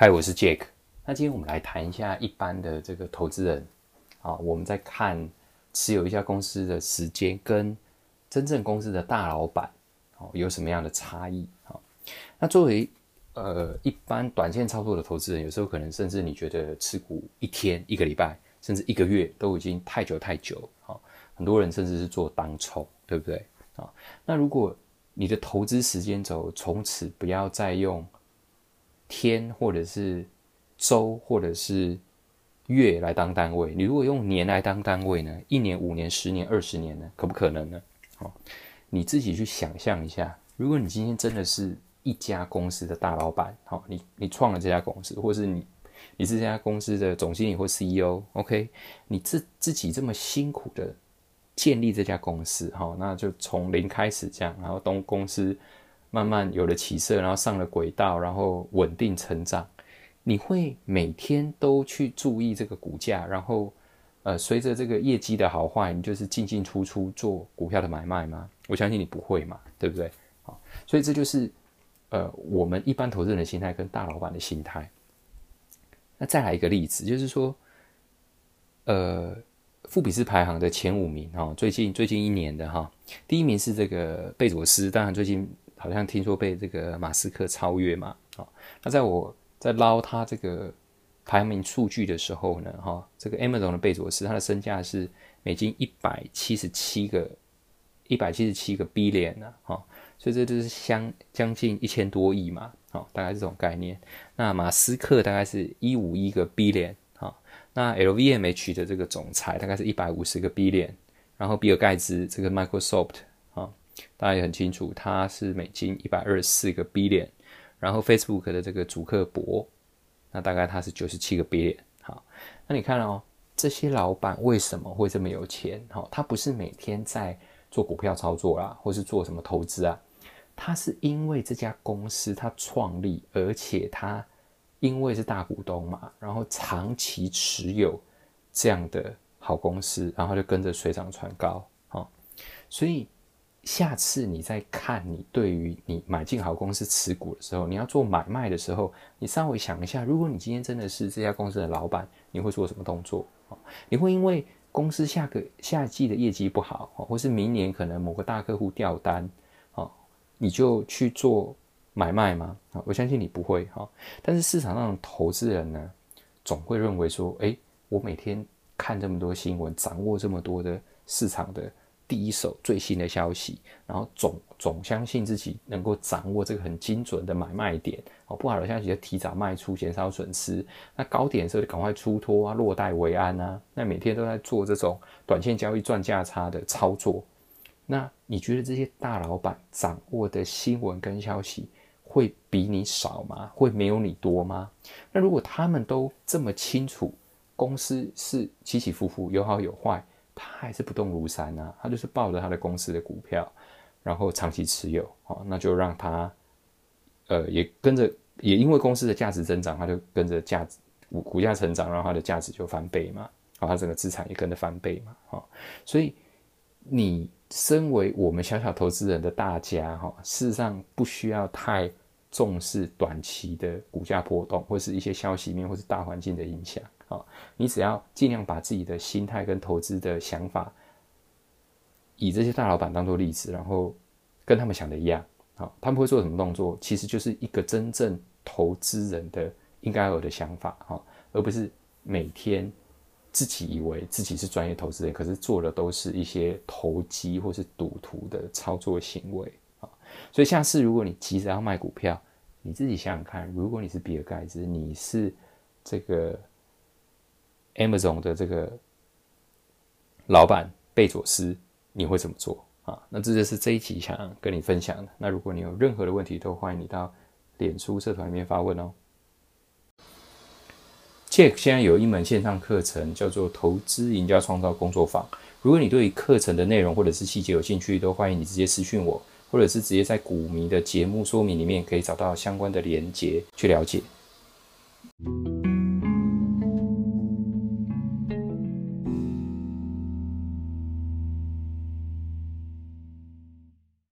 嗨，我是 Jake。那今天我们来谈一下一般的这个投资人啊，我们在看持有一家公司的时间跟真正公司的大老板哦有什么样的差异啊？那作为呃一般短线操作的投资人，有时候可能甚至你觉得持股一天、一个礼拜，甚至一个月都已经太久太久啊。很多人甚至是做当冲，对不对啊？那如果你的投资时间轴从此不要再用天或者是周或者是月来当单位，你如果用年来当单位呢？一年、五年、十年、二十年呢？可不可能呢？哦，你自己去想象一下，如果你今天真的是一家公司的大老板，好，你你创了这家公司，或是你你是这家公司的总经理或 CEO，OK，你自自己这么辛苦的。建立这家公司，哈，那就从零开始这样，然后东公司慢慢有了起色，然后上了轨道，然后稳定成长。你会每天都去注意这个股价，然后呃，随着这个业绩的好坏，你就是进进出出做股票的买卖吗？我相信你不会嘛，对不对？好，所以这就是呃，我们一般投资人的心态跟大老板的心态。那再来一个例子，就是说，呃。富比斯排行的前五名哈，最近最近一年的哈，第一名是这个贝佐斯，当然最近好像听说被这个马斯克超越嘛，啊，那在我在捞他这个排名数据的时候呢，哈，这个 Amazon 的贝佐斯他的身价是美金一百七十七个一百七十七个 billion 呢，哈，所以这就是相将近一千多亿嘛，好，大概这种概念。那马斯克大概是一五一个 billion。那 LVMH 的这个总裁大概是一百五十个 billion，然后比尔盖茨这个 Microsoft 啊，大家也很清楚，他是美金一百二十四个 billion，然后 Facebook 的这个祖克伯，那大概他是九十七个 billion。好，那你看哦，这些老板为什么会这么有钱？哈，他不是每天在做股票操作啦，或是做什么投资啊，他是因为这家公司他创立，而且他。因为是大股东嘛，然后长期持有这样的好公司，然后就跟着水涨船高啊。所以下次你在看你对于你买进好公司持股的时候，你要做买卖的时候，你稍微想一下，如果你今天真的是这家公司的老板，你会做什么动作？你会因为公司下个夏季的业绩不好，或是明年可能某个大客户掉单啊，你就去做？买卖吗？我相信你不会哈。但是市场上的投资人呢，总会认为说，诶，我每天看这么多新闻，掌握这么多的市场的第一手最新的消息，然后总总相信自己能够掌握这个很精准的买卖点哦。不好的消息就提早卖出，减少损失。那高点的时候就赶快出脱啊，落袋为安啊。那每天都在做这种短线交易赚价差的操作。那你觉得这些大老板掌握的新闻跟消息？会比你少吗？会没有你多吗？那如果他们都这么清楚，公司是起起伏伏，有好有坏，他还是不动如山啊？他就是抱着他的公司的股票，然后长期持有，哦，那就让他，呃，也跟着，也因为公司的价值增长，他就跟着价值股股价成长，然后他的价值就翻倍嘛，然后他整个资产也跟着翻倍嘛，哈，所以你身为我们小小投资人的大家，哈，事实上不需要太。重视短期的股价波动，或是一些消息面，或是大环境的影响啊。你只要尽量把自己的心态跟投资的想法，以这些大老板当做例子，然后跟他们想的一样啊。他们会做什么动作，其实就是一个真正投资人的应该有的想法哈，而不是每天自己以为自己是专业投资人，可是做的都是一些投机或是赌徒的操作行为。所以下次如果你急着要卖股票，你自己想想看，如果你是比尔盖茨，你是这个 Amazon 的这个老板贝佐斯，你会怎么做啊？那这就是这一集想要跟你分享的。那如果你有任何的问题，都欢迎你到脸书社团里面发问哦。Jack 现在有一门线上课程叫做《投资赢家创造工作坊》，如果你对课程的内容或者是细节有兴趣，都欢迎你直接私讯我。或者是直接在股民的节目说明里面可以找到相关的连接去了解。